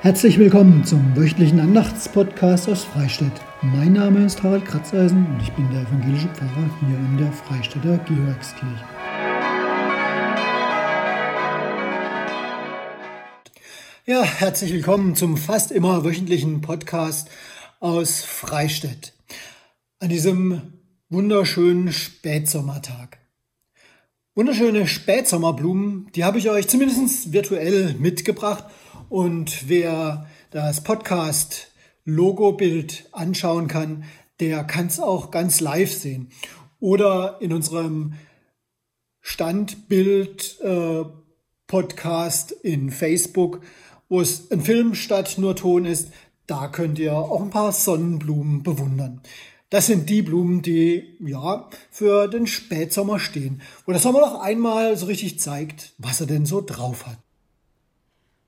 Herzlich willkommen zum wöchentlichen Andachtspodcast aus Freistadt. Mein Name ist Harald Kratzeisen und ich bin der evangelische Pfarrer hier in der Freistädter Georgskirche. Ja, herzlich willkommen zum fast immer wöchentlichen Podcast aus Freistadt. An diesem wunderschönen Spätsommertag. Wunderschöne Spätsommerblumen, die habe ich euch zumindest virtuell mitgebracht und wer das Podcast Logo-Bild anschauen kann, der kann es auch ganz live sehen. Oder in unserem Standbild äh, in Facebook, wo es ein Film statt nur Ton ist, da könnt ihr auch ein paar Sonnenblumen bewundern. Das sind die Blumen, die ja für den Spätsommer stehen, wo der Sommer noch einmal so richtig zeigt, was er denn so drauf hat.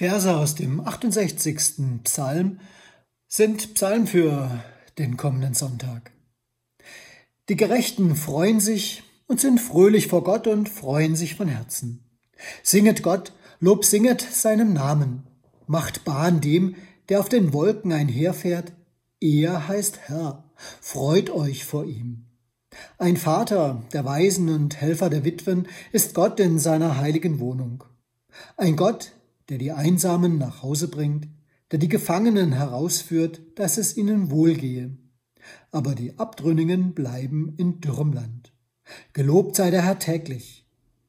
Verse aus dem 68. Psalm sind Psalm für den kommenden Sonntag. Die Gerechten freuen sich und sind fröhlich vor Gott und freuen sich von Herzen. Singet Gott, Lob singet seinem Namen, macht Bahn dem, der auf den Wolken einherfährt, er heißt Herr, freut euch vor ihm. Ein Vater der Weisen und Helfer der Witwen ist Gott in seiner heiligen Wohnung. Ein Gott, der die Einsamen nach Hause bringt, der die Gefangenen herausführt, dass es ihnen wohlgehe. Aber die Abtrünnigen bleiben in dürrem Land. Gelobt sei der Herr täglich.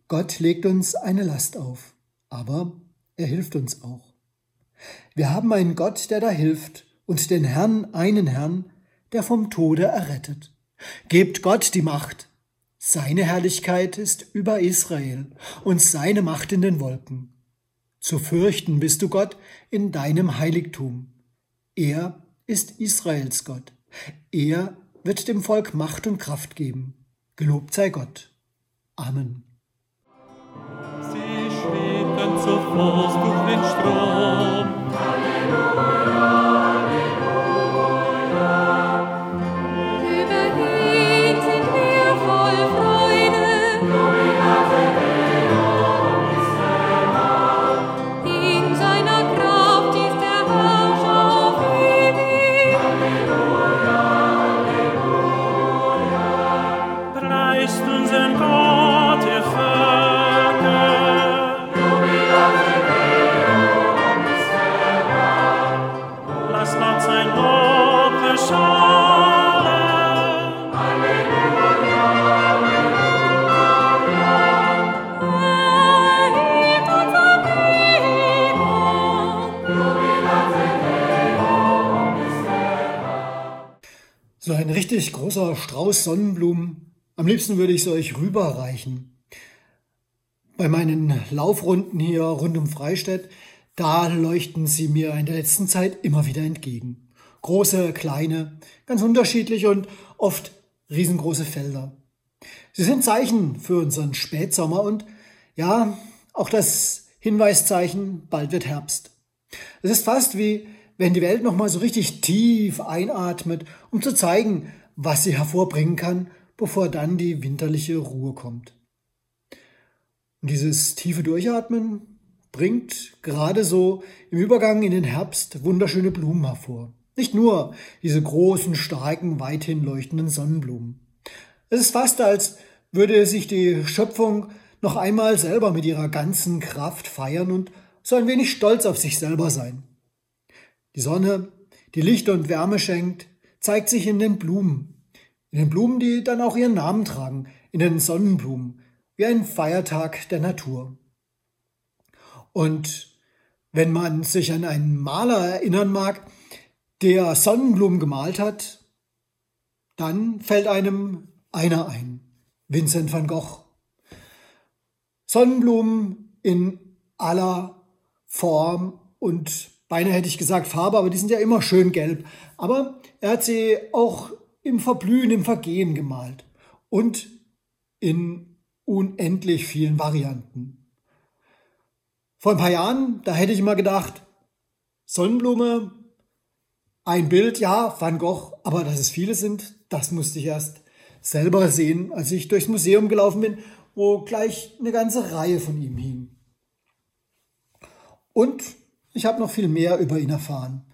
Gott legt uns eine Last auf, aber er hilft uns auch. Wir haben einen Gott, der da hilft, und den Herrn, einen Herrn, der vom Tode errettet. Gebt Gott die Macht. Seine Herrlichkeit ist über Israel und seine Macht in den Wolken. Zu fürchten bist du Gott in deinem Heiligtum. Er ist Israels Gott. Er wird dem Volk Macht und Kraft geben. Gelobt sei Gott. Amen. Sie schwebten zuvor durch den Strom. Halleluja. Richtig großer Strauß Sonnenblumen. Am liebsten würde ich sie euch rüberreichen. Bei meinen Laufrunden hier rund um Freistädt, da leuchten sie mir in der letzten Zeit immer wieder entgegen. Große, kleine, ganz unterschiedlich und oft riesengroße Felder. Sie sind Zeichen für unseren Spätsommer und ja, auch das Hinweiszeichen, bald wird Herbst. Es ist fast wie wenn die Welt nochmal so richtig tief einatmet, um zu zeigen, was sie hervorbringen kann, bevor dann die winterliche Ruhe kommt. Und dieses tiefe Durchatmen bringt gerade so im Übergang in den Herbst wunderschöne Blumen hervor. Nicht nur diese großen, starken, weithin leuchtenden Sonnenblumen. Es ist fast, als würde sich die Schöpfung noch einmal selber mit ihrer ganzen Kraft feiern und so ein wenig stolz auf sich selber sein. Die Sonne, die Licht und Wärme schenkt, zeigt sich in den Blumen. In den Blumen, die dann auch ihren Namen tragen, in den Sonnenblumen, wie ein Feiertag der Natur. Und wenn man sich an einen Maler erinnern mag, der Sonnenblumen gemalt hat, dann fällt einem einer ein, Vincent van Gogh. Sonnenblumen in aller Form und beinahe hätte ich gesagt Farbe, aber die sind ja immer schön gelb. Aber er hat sie auch im Verblühen, im Vergehen gemalt und in unendlich vielen Varianten. Vor ein paar Jahren, da hätte ich immer gedacht, Sonnenblume, ein Bild, ja, Van Gogh, aber dass es viele sind, das musste ich erst selber sehen, als ich durchs Museum gelaufen bin, wo gleich eine ganze Reihe von ihm hing. Und ich habe noch viel mehr über ihn erfahren.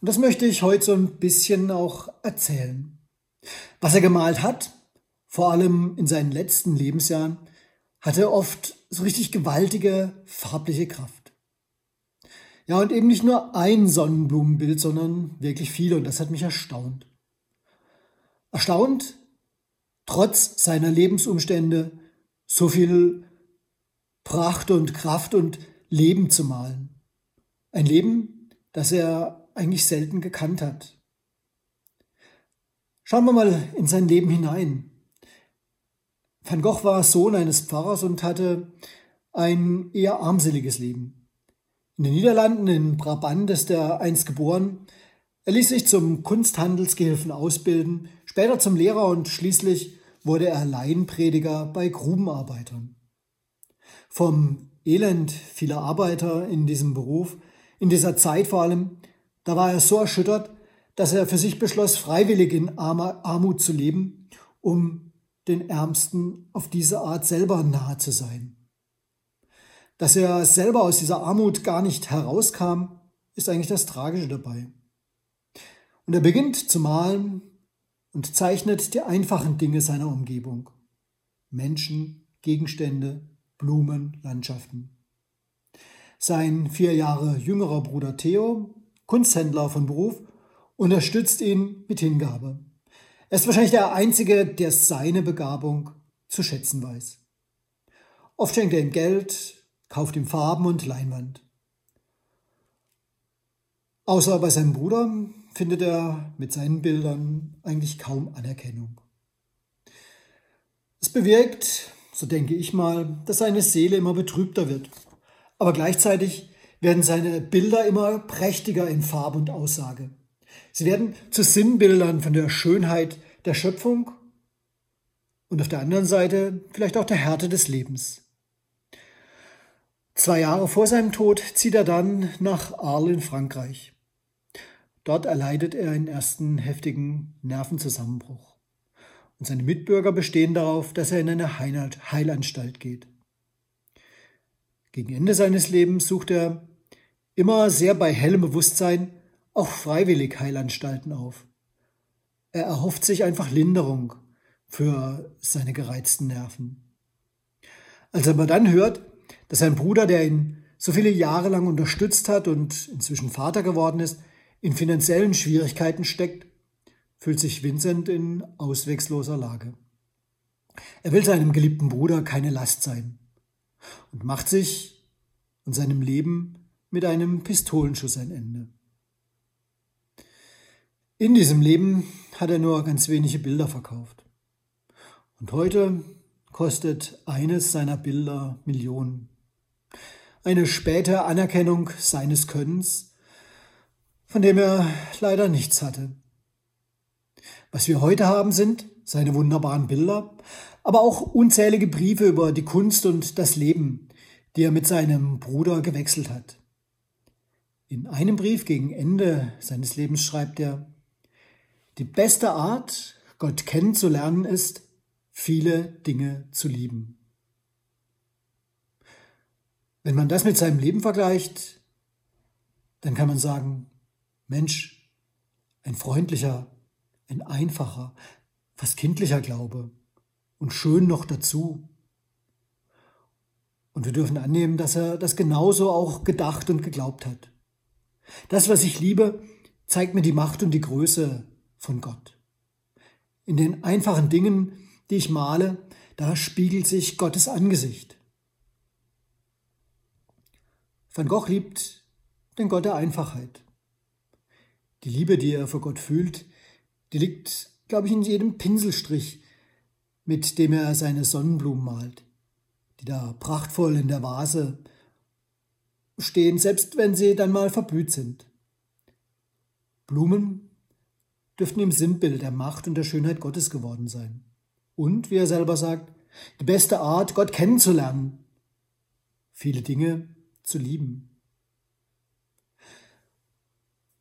Und das möchte ich heute so ein bisschen auch erzählen. Was er gemalt hat, vor allem in seinen letzten Lebensjahren, hatte oft so richtig gewaltige farbliche Kraft. Ja, und eben nicht nur ein Sonnenblumenbild, sondern wirklich viele, und das hat mich erstaunt. Erstaunt, trotz seiner Lebensumstände so viel Pracht und Kraft und Leben zu malen. Ein Leben, das er eigentlich selten gekannt hat. Schauen wir mal in sein Leben hinein. Van Gogh war Sohn eines Pfarrers und hatte ein eher armseliges Leben. In den Niederlanden, in Brabant ist er einst geboren. Er ließ sich zum Kunsthandelsgehilfen ausbilden, später zum Lehrer und schließlich wurde er Laienprediger bei Grubenarbeitern. Vom Elend vieler Arbeiter in diesem Beruf, in dieser Zeit vor allem, da war er so erschüttert, dass er für sich beschloss, freiwillig in Armut zu leben, um den Ärmsten auf diese Art selber nahe zu sein. Dass er selber aus dieser Armut gar nicht herauskam, ist eigentlich das Tragische dabei. Und er beginnt zu malen und zeichnet die einfachen Dinge seiner Umgebung. Menschen, Gegenstände, Blumen, Landschaften. Sein vier Jahre jüngerer Bruder Theo, Kunsthändler von Beruf, unterstützt ihn mit Hingabe. Er ist wahrscheinlich der Einzige, der seine Begabung zu schätzen weiß. Oft schenkt er ihm Geld, kauft ihm Farben und Leinwand. Außer bei seinem Bruder findet er mit seinen Bildern eigentlich kaum Anerkennung. Es bewirkt, so denke ich mal, dass seine Seele immer betrübter wird. Aber gleichzeitig werden seine Bilder immer prächtiger in Farbe und Aussage. Sie werden zu Sinnbildern von der Schönheit der Schöpfung und auf der anderen Seite vielleicht auch der Härte des Lebens. Zwei Jahre vor seinem Tod zieht er dann nach Arles in Frankreich. Dort erleidet er einen ersten heftigen Nervenzusammenbruch. Und seine Mitbürger bestehen darauf, dass er in eine Heilanstalt geht. Gegen Ende seines Lebens sucht er immer sehr bei hellem Bewusstsein auch freiwillig Heilanstalten auf. Er erhofft sich einfach Linderung für seine gereizten Nerven. Als er aber dann hört, dass sein Bruder, der ihn so viele Jahre lang unterstützt hat und inzwischen Vater geworden ist, in finanziellen Schwierigkeiten steckt, fühlt sich Vincent in auswegloser Lage. Er will seinem geliebten Bruder keine Last sein und macht sich und seinem Leben mit einem Pistolenschuss ein Ende. In diesem Leben hat er nur ganz wenige Bilder verkauft. Und heute kostet eines seiner Bilder Millionen. Eine späte Anerkennung seines Könnens, von dem er leider nichts hatte. Was wir heute haben, sind seine wunderbaren Bilder, aber auch unzählige Briefe über die Kunst und das Leben, die er mit seinem Bruder gewechselt hat. In einem Brief gegen Ende seines Lebens schreibt er, die beste Art, Gott kennenzulernen, ist, viele Dinge zu lieben. Wenn man das mit seinem Leben vergleicht, dann kann man sagen, Mensch, ein freundlicher, ein einfacher, fast kindlicher Glaube und schön noch dazu. Und wir dürfen annehmen, dass er das genauso auch gedacht und geglaubt hat. Das, was ich liebe, zeigt mir die Macht und die Größe von Gott. In den einfachen Dingen, die ich male, da spiegelt sich Gottes Angesicht. Van Gogh liebt den Gott der Einfachheit. Die Liebe, die er für Gott fühlt, die liegt, glaube ich, in jedem Pinselstrich, mit dem er seine Sonnenblumen malt, die da prachtvoll in der Vase stehen, selbst wenn sie dann mal verblüht sind. Blumen dürften im Sinnbild der Macht und der Schönheit Gottes geworden sein. Und, wie er selber sagt, die beste Art, Gott kennenzulernen, viele Dinge zu lieben.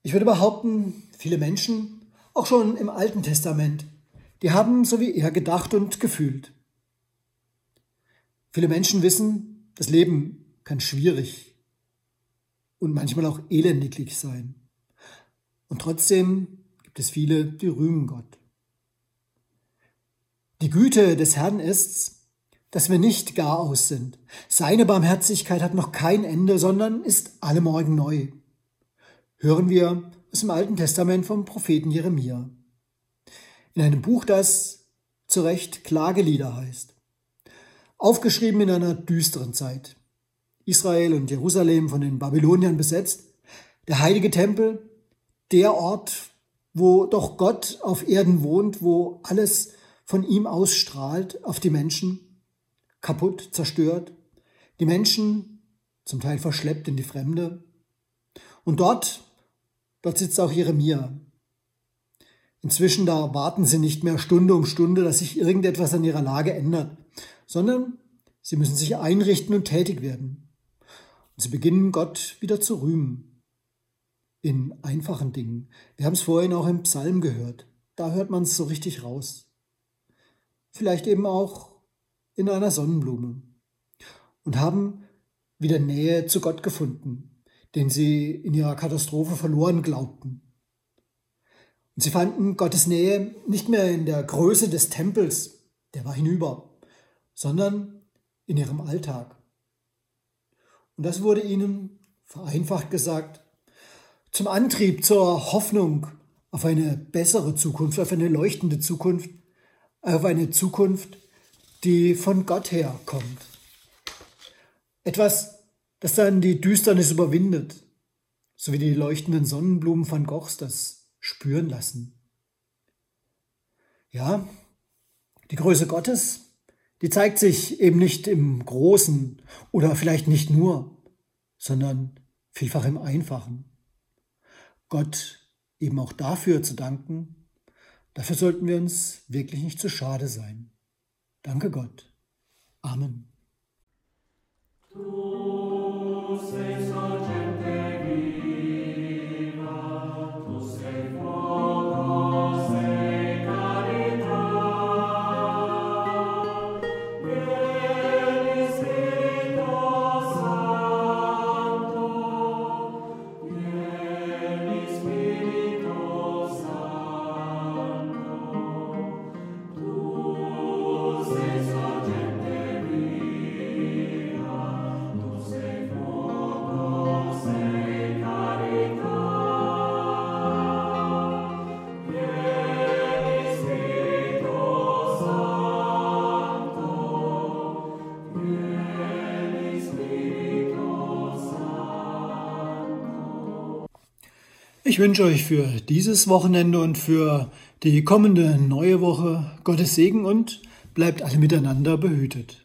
Ich würde behaupten, viele Menschen, auch schon im Alten Testament, die haben so wie er gedacht und gefühlt. Viele Menschen wissen, das Leben kann schwierig und manchmal auch elendiglich sein. Und trotzdem gibt es viele, die rühmen Gott. Die Güte des Herrn ist's, dass wir nicht gar aus sind. Seine Barmherzigkeit hat noch kein Ende, sondern ist alle Morgen neu. Hören wir aus dem Alten Testament vom Propheten Jeremia. In einem Buch, das zu Recht Klagelieder heißt. Aufgeschrieben in einer düsteren Zeit. Israel und Jerusalem von den Babyloniern besetzt. Der heilige Tempel, der Ort, wo doch Gott auf Erden wohnt, wo alles von ihm ausstrahlt auf die Menschen, kaputt, zerstört, die Menschen zum Teil verschleppt in die Fremde. Und dort, dort sitzt auch Jeremia. Inzwischen da warten sie nicht mehr Stunde um Stunde, dass sich irgendetwas an ihrer Lage ändert, sondern sie müssen sich einrichten und tätig werden. Und sie beginnen Gott wieder zu rühmen in einfachen Dingen. Wir haben es vorhin auch im Psalm gehört. Da hört man es so richtig raus. Vielleicht eben auch in einer Sonnenblume. Und haben wieder Nähe zu Gott gefunden, den sie in ihrer Katastrophe verloren glaubten. Und sie fanden Gottes Nähe nicht mehr in der Größe des Tempels, der war hinüber, sondern in ihrem Alltag. Und das wurde ihnen, vereinfacht gesagt, zum Antrieb, zur Hoffnung auf eine bessere Zukunft, auf eine leuchtende Zukunft, auf eine Zukunft, die von Gott her kommt. Etwas, das dann die Düsternis überwindet, so wie die leuchtenden Sonnenblumen von Gochs das spüren lassen. Ja, die Größe Gottes, die zeigt sich eben nicht im Großen oder vielleicht nicht nur, sondern vielfach im Einfachen. Gott eben auch dafür zu danken, dafür sollten wir uns wirklich nicht zu schade sein. Danke Gott. Amen. Du Ich wünsche euch für dieses Wochenende und für die kommende neue Woche Gottes Segen und bleibt alle miteinander behütet.